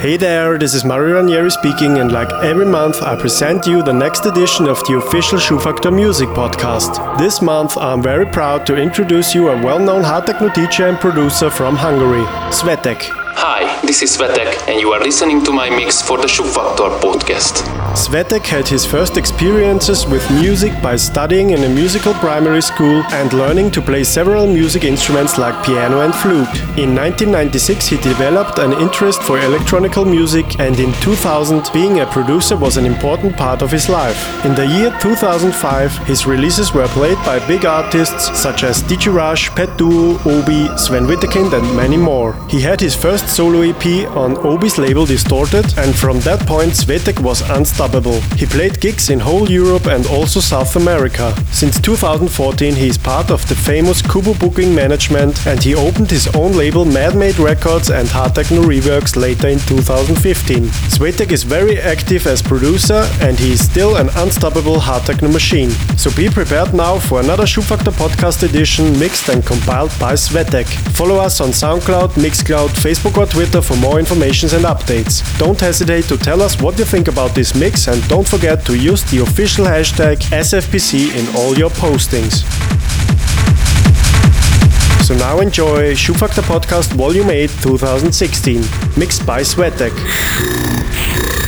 Hey there, this is Mario Ranieri speaking, and like every month, I present you the next edition of the official Schubfaktor Music Podcast. This month, I'm very proud to introduce you a well known hard techno DJ and producer from Hungary, SveTec. Hi, this is SveTec, and you are listening to my mix for the Schubfaktor podcast. SveTec had his first experiences with music by studying in a musical primary school and learning to play several music instruments like piano and flute. In 1996, he developed an interest for electronical music, and in 2000, being a producer was an important part of his life. In the year 2005, his releases were played by big artists such as DJ Rush, Pet Duo, Obi, Sven Wittekind, and many more. He had his first solo EP on Obi's label Distorted, and from that point SveTec was unstoppable. He played gigs in whole Europe and also South America. Since 2014 he is part of the famous Kubo Booking Management and he opened his own label Mad Made Records and Hard Techno Reworks later in 2015. SveTec is very active as producer and he is still an unstoppable hard techno machine. So be prepared now for another Schubfaktor podcast edition mixed and compiled by SveTec. Follow us on SoundCloud, Mixcloud, Facebook or Twitter for more information and updates. Don't hesitate to tell us what you think about this mix and don't forget to use the official hashtag SFPC in all your postings. So now enjoy Schubfaktor Podcast Volume 8 2016, mixed by SveTec.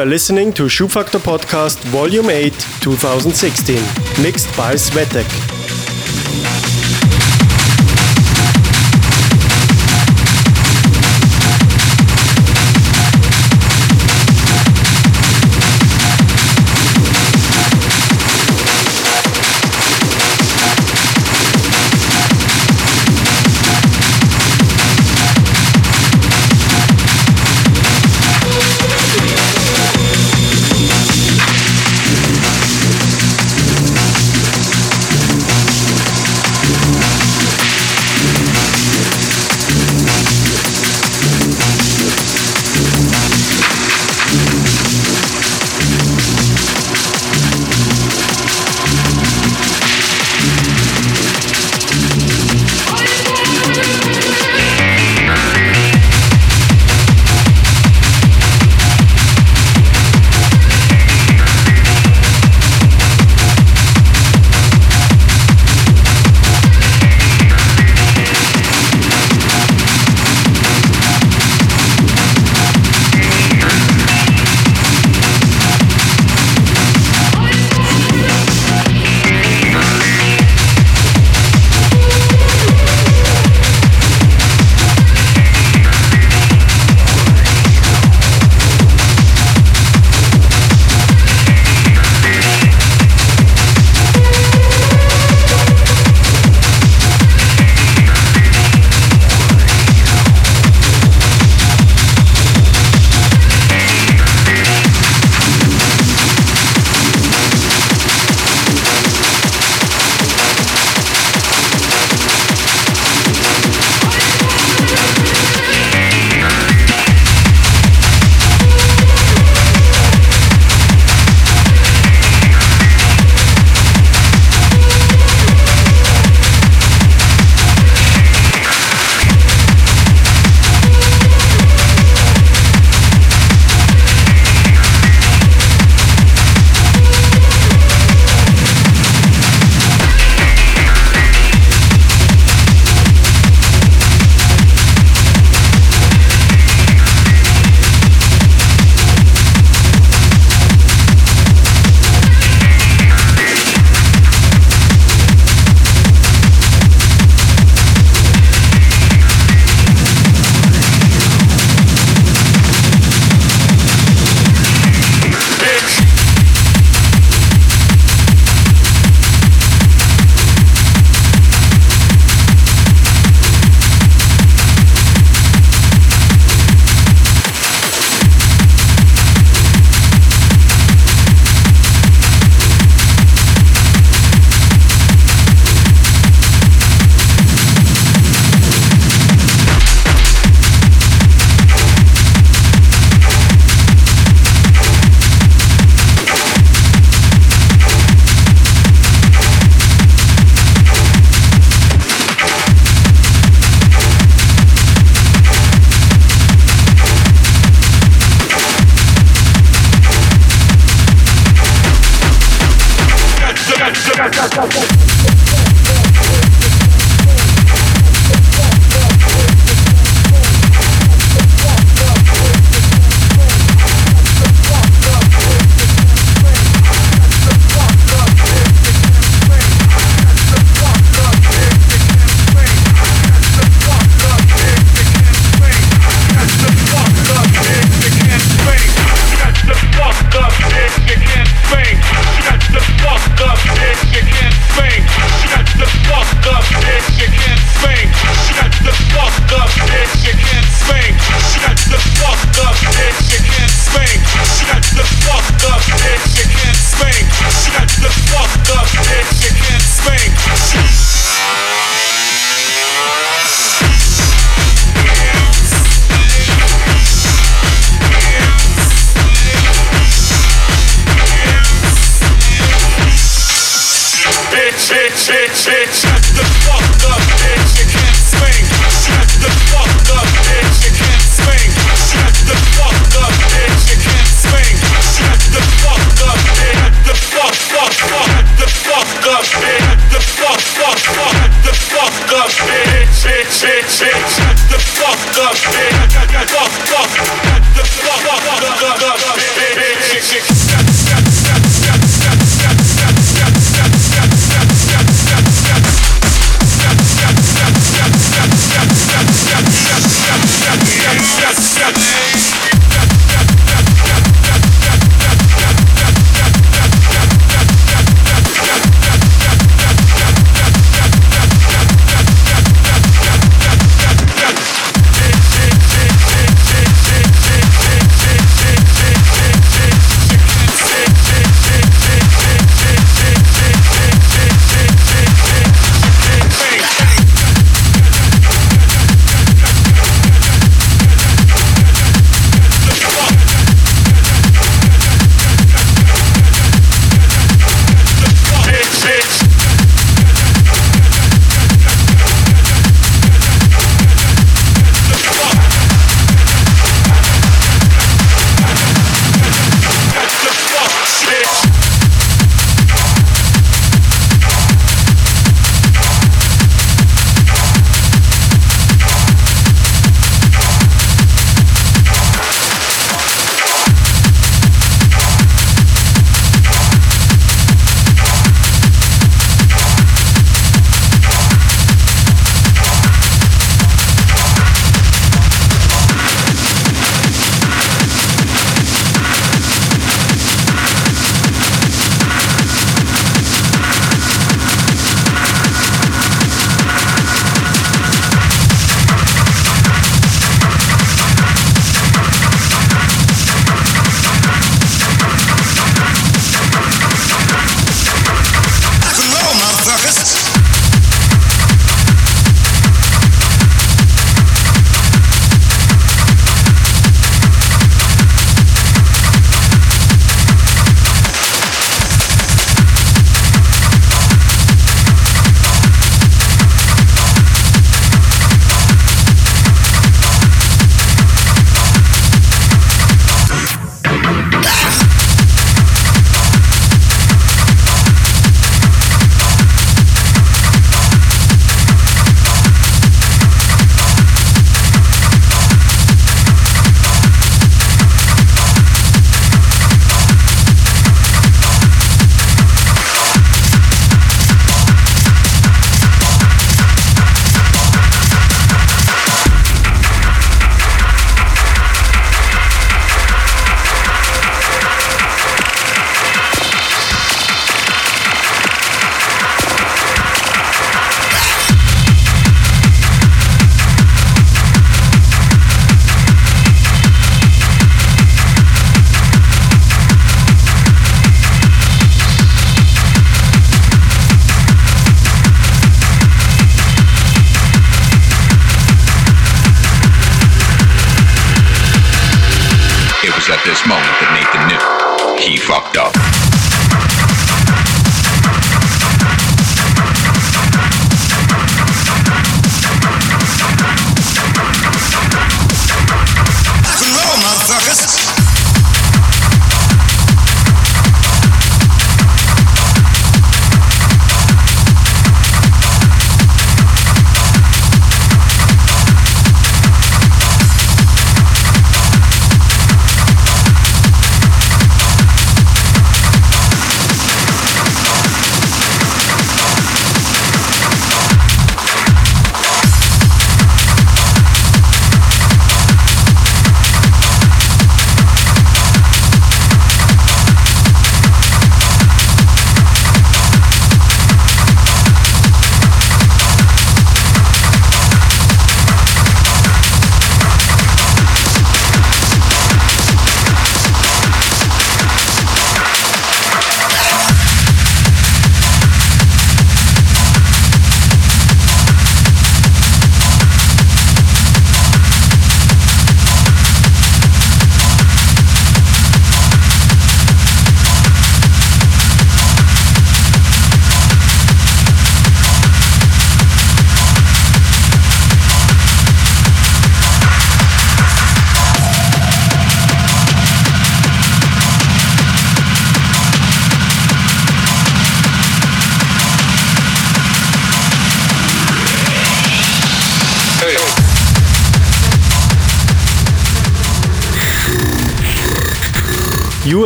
are listening to Schubfaktor Podcast Volume 8 2016, mixed by SveTec.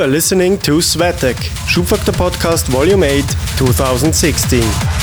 Are listening to SveTec, Schubfaktor Podcast Volume 8, 2016.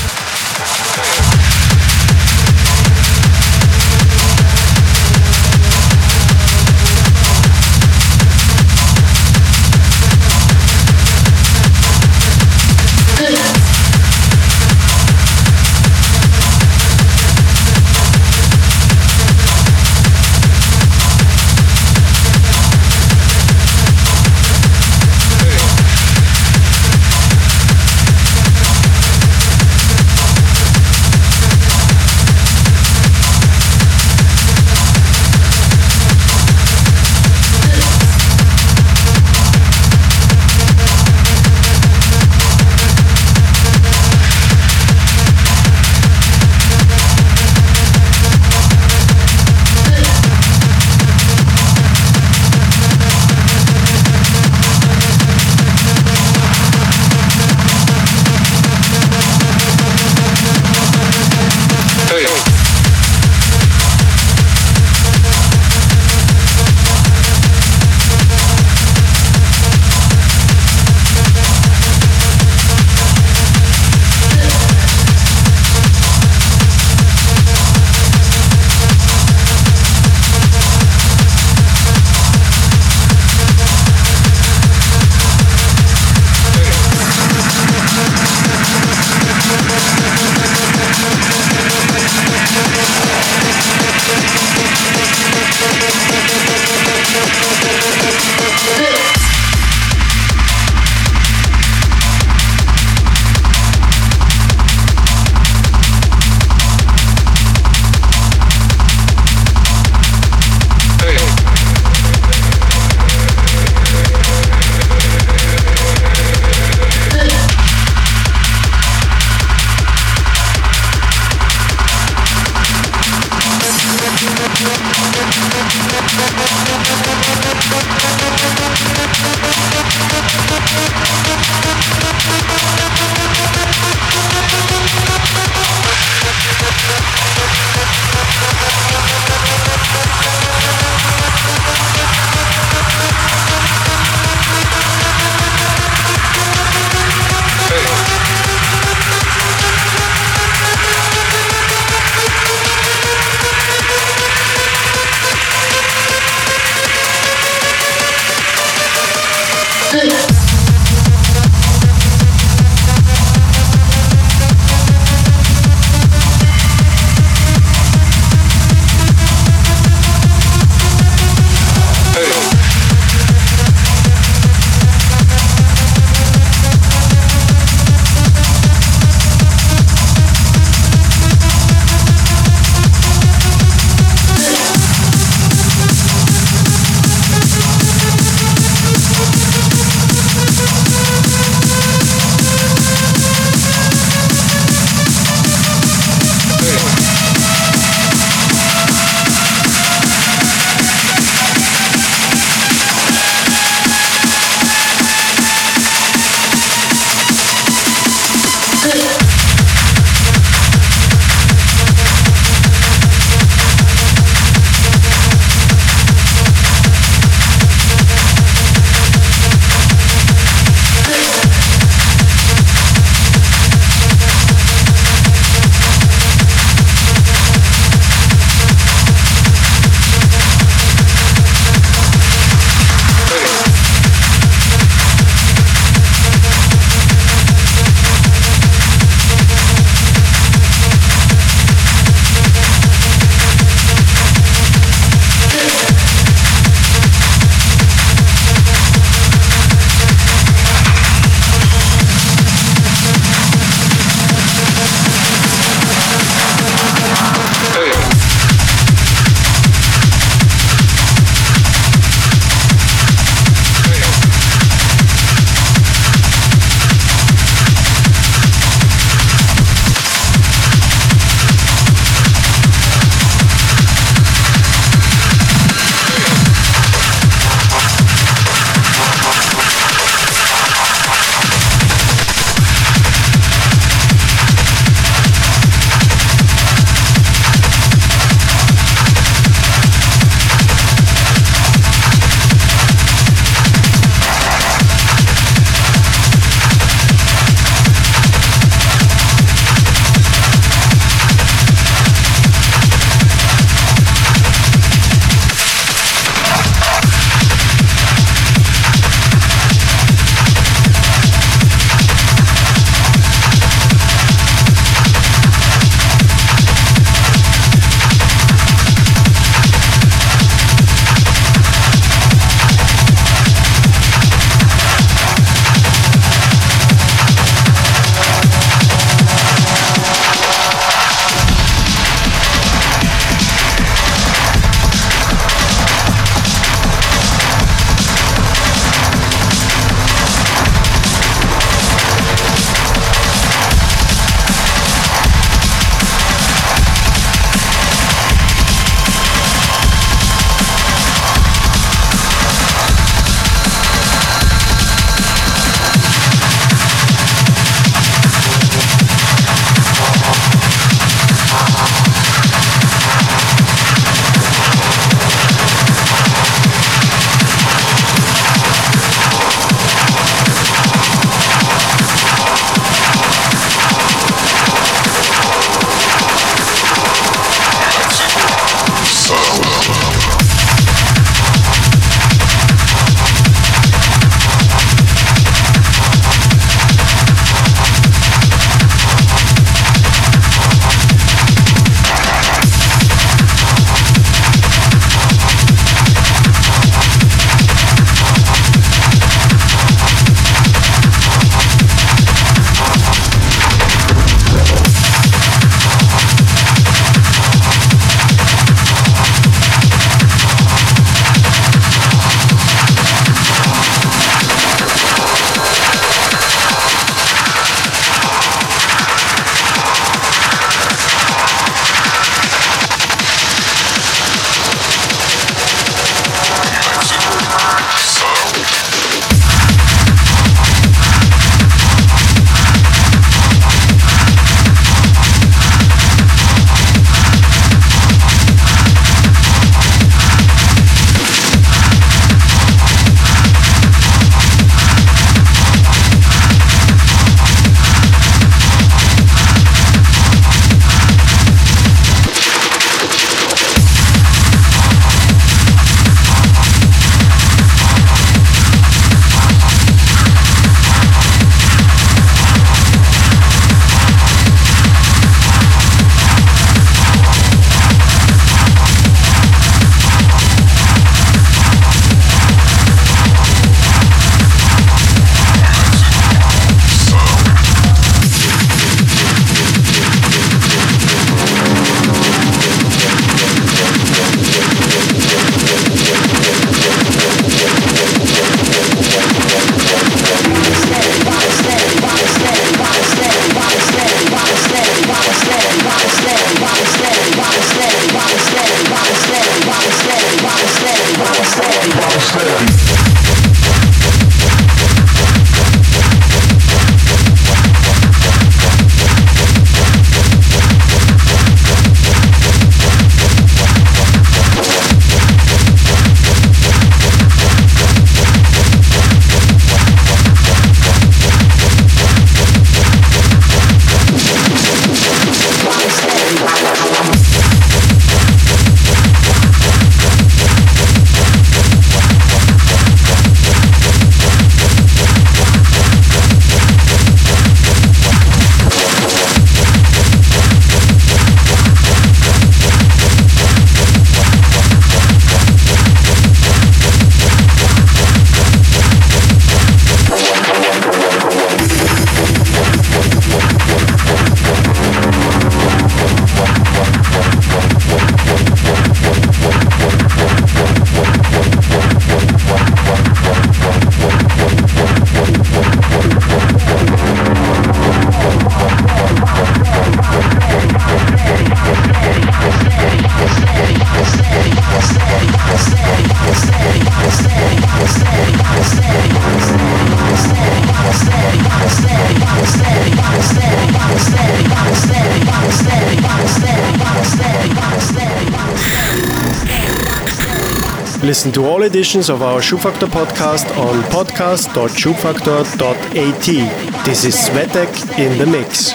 editions of our Schubfaktor podcast on podcast.schubfaktor.at. This is SveTec in the mix.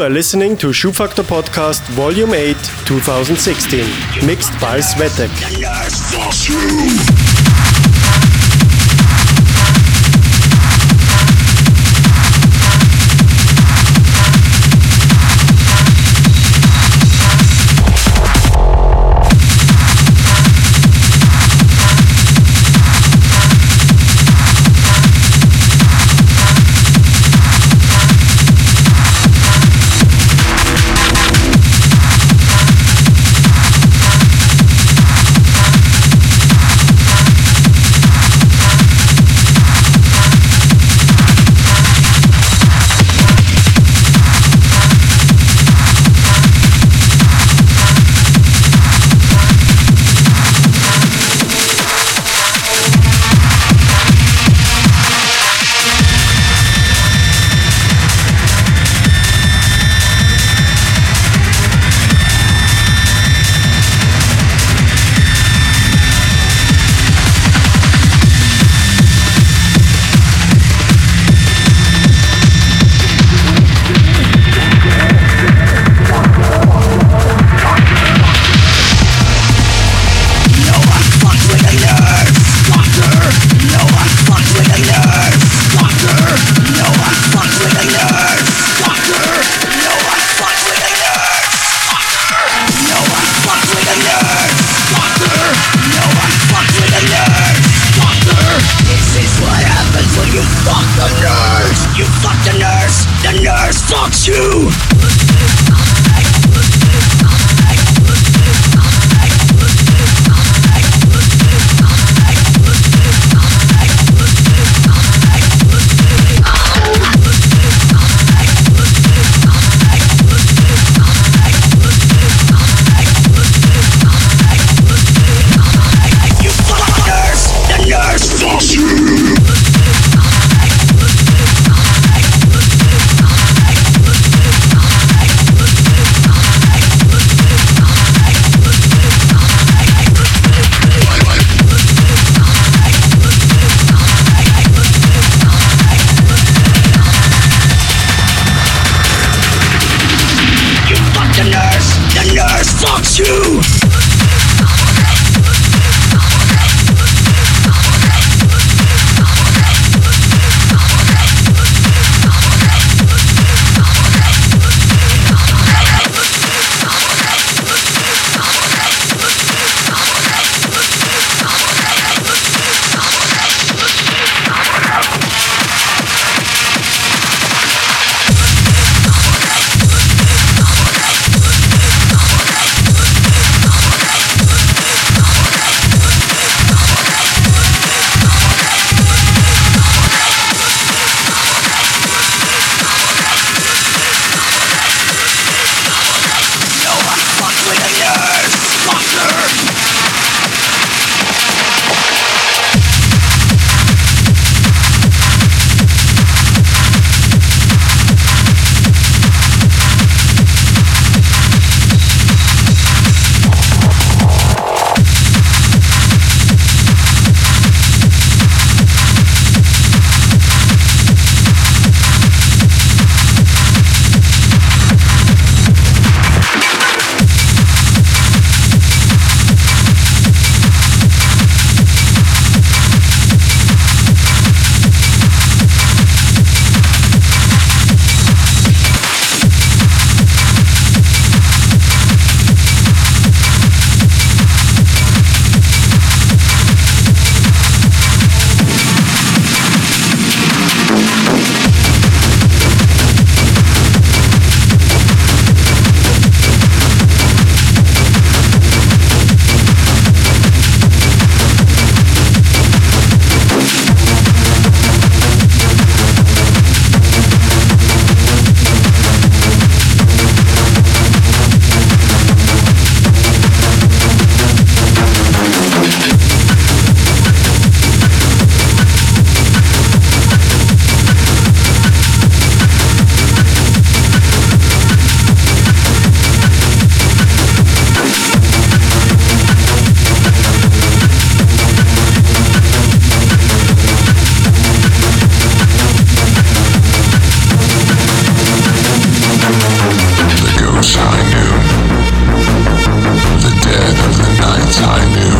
You are listening to Schubfaktor Podcast Volume 8 2016, mixed by SveTec. I knew,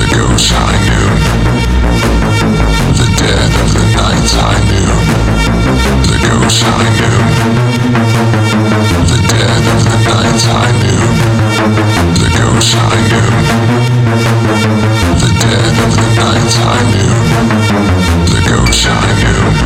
the ghosts I knew, the dead of the night I knew, the ghosts I knew, the dead of the night I knew, the ghosts I knew, the dead of the night I knew, the ghosts I knew.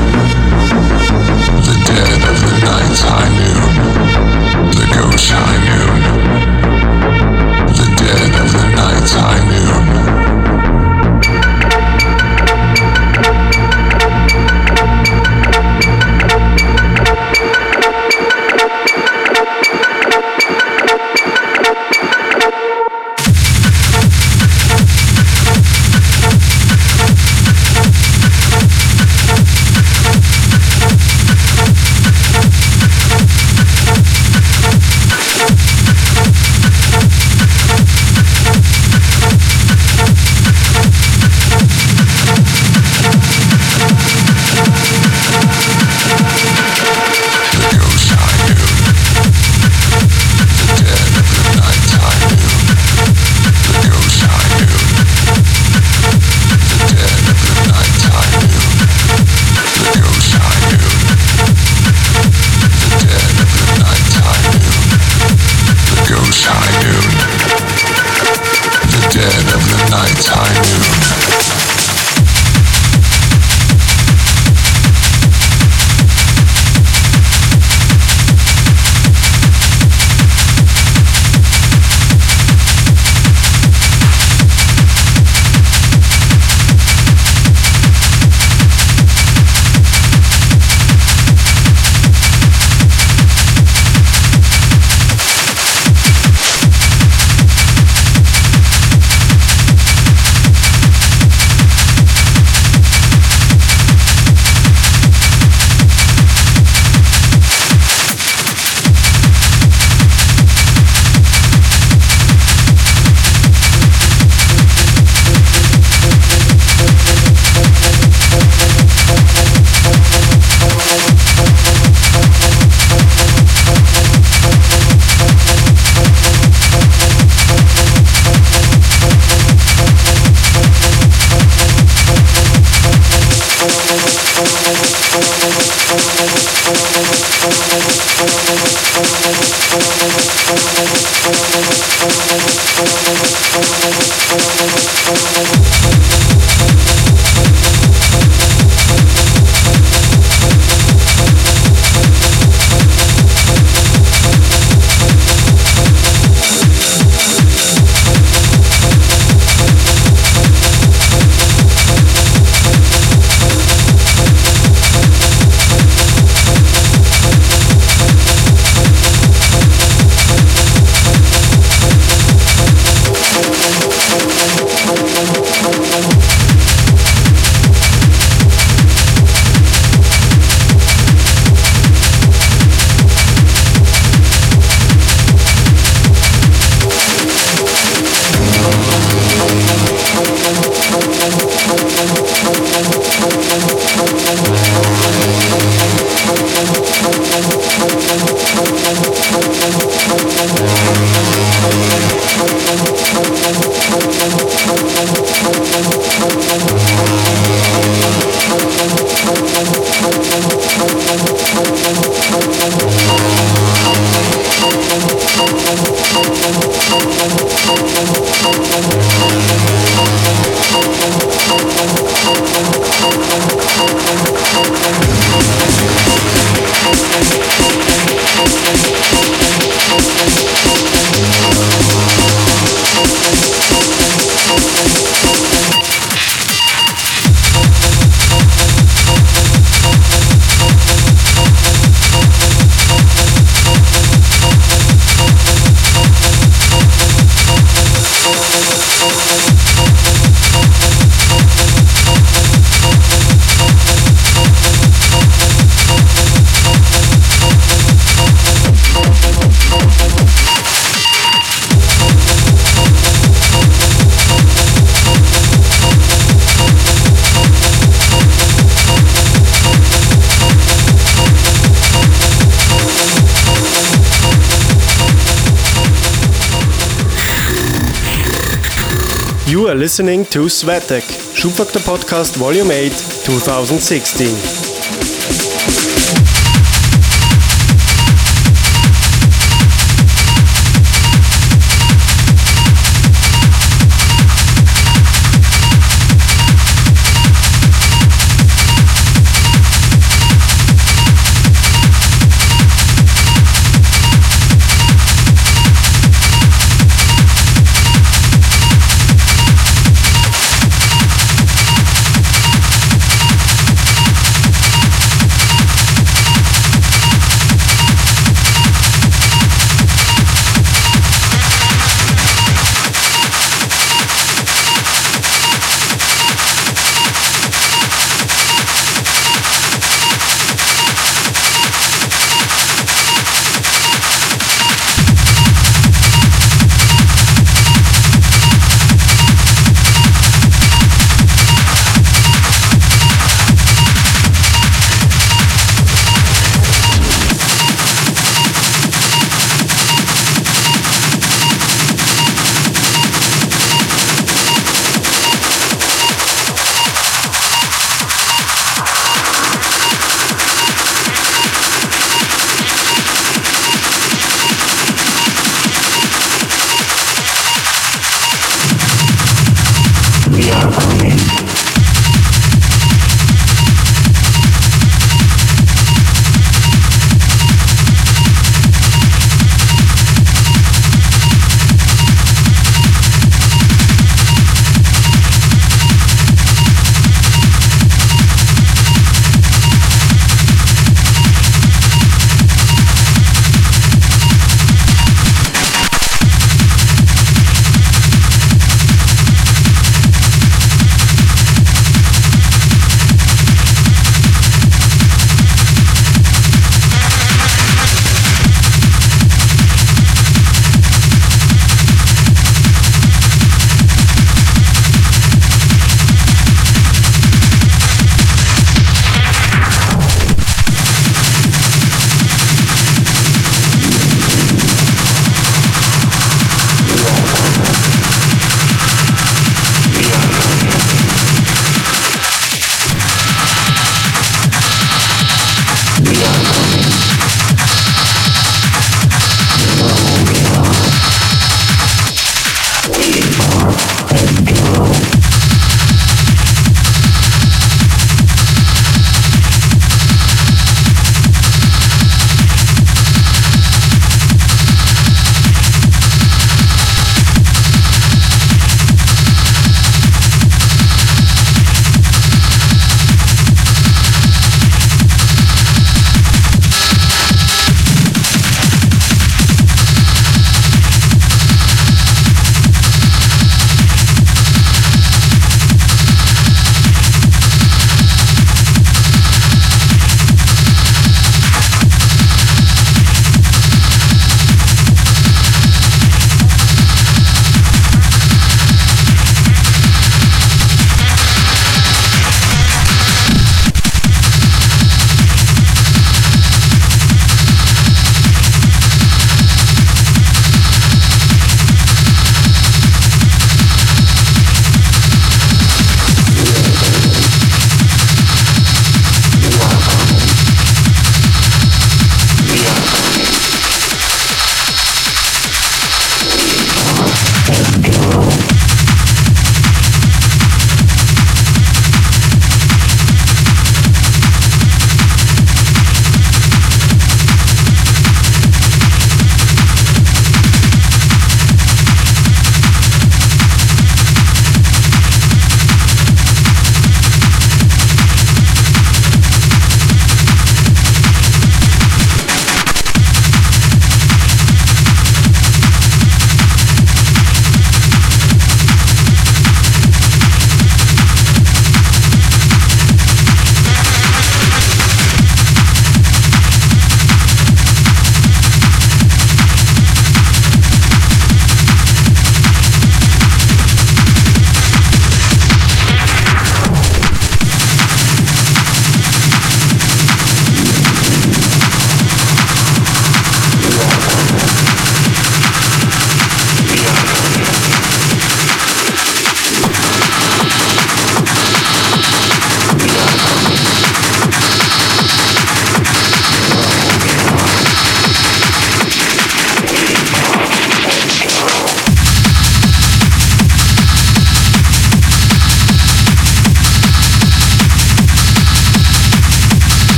Listening to SveTec, Schubfaktor Podcast Volume 8, 2016.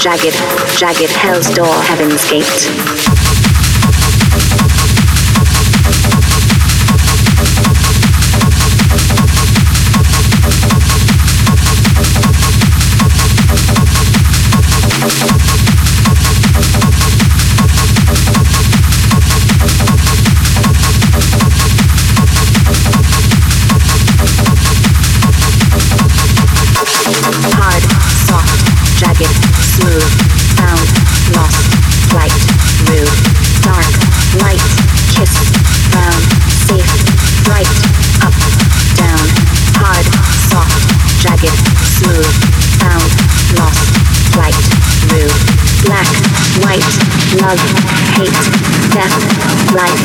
jagged, jagged hell's door, heaven's gate.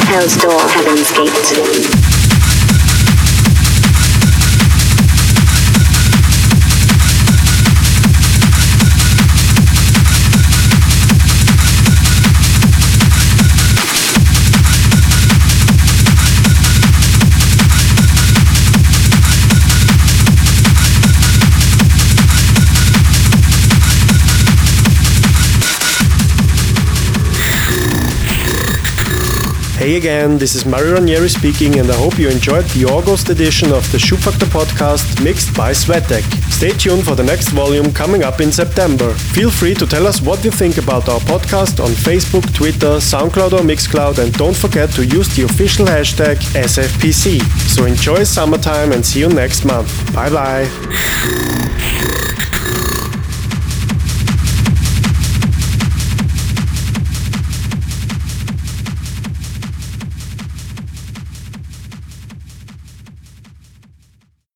hell's door, heaven's gate. Hey again, this is Mario Ranieri speaking, and I hope you enjoyed the August edition of the Schubfaktor podcast mixed by SveTec. Stay tuned for the next volume coming up in September. Feel free to tell us what you think about our podcast on Facebook, Twitter, SoundCloud, or Mixcloud, and don't forget to use the official hashtag SFPC. So enjoy summertime and see you next month. Bye bye.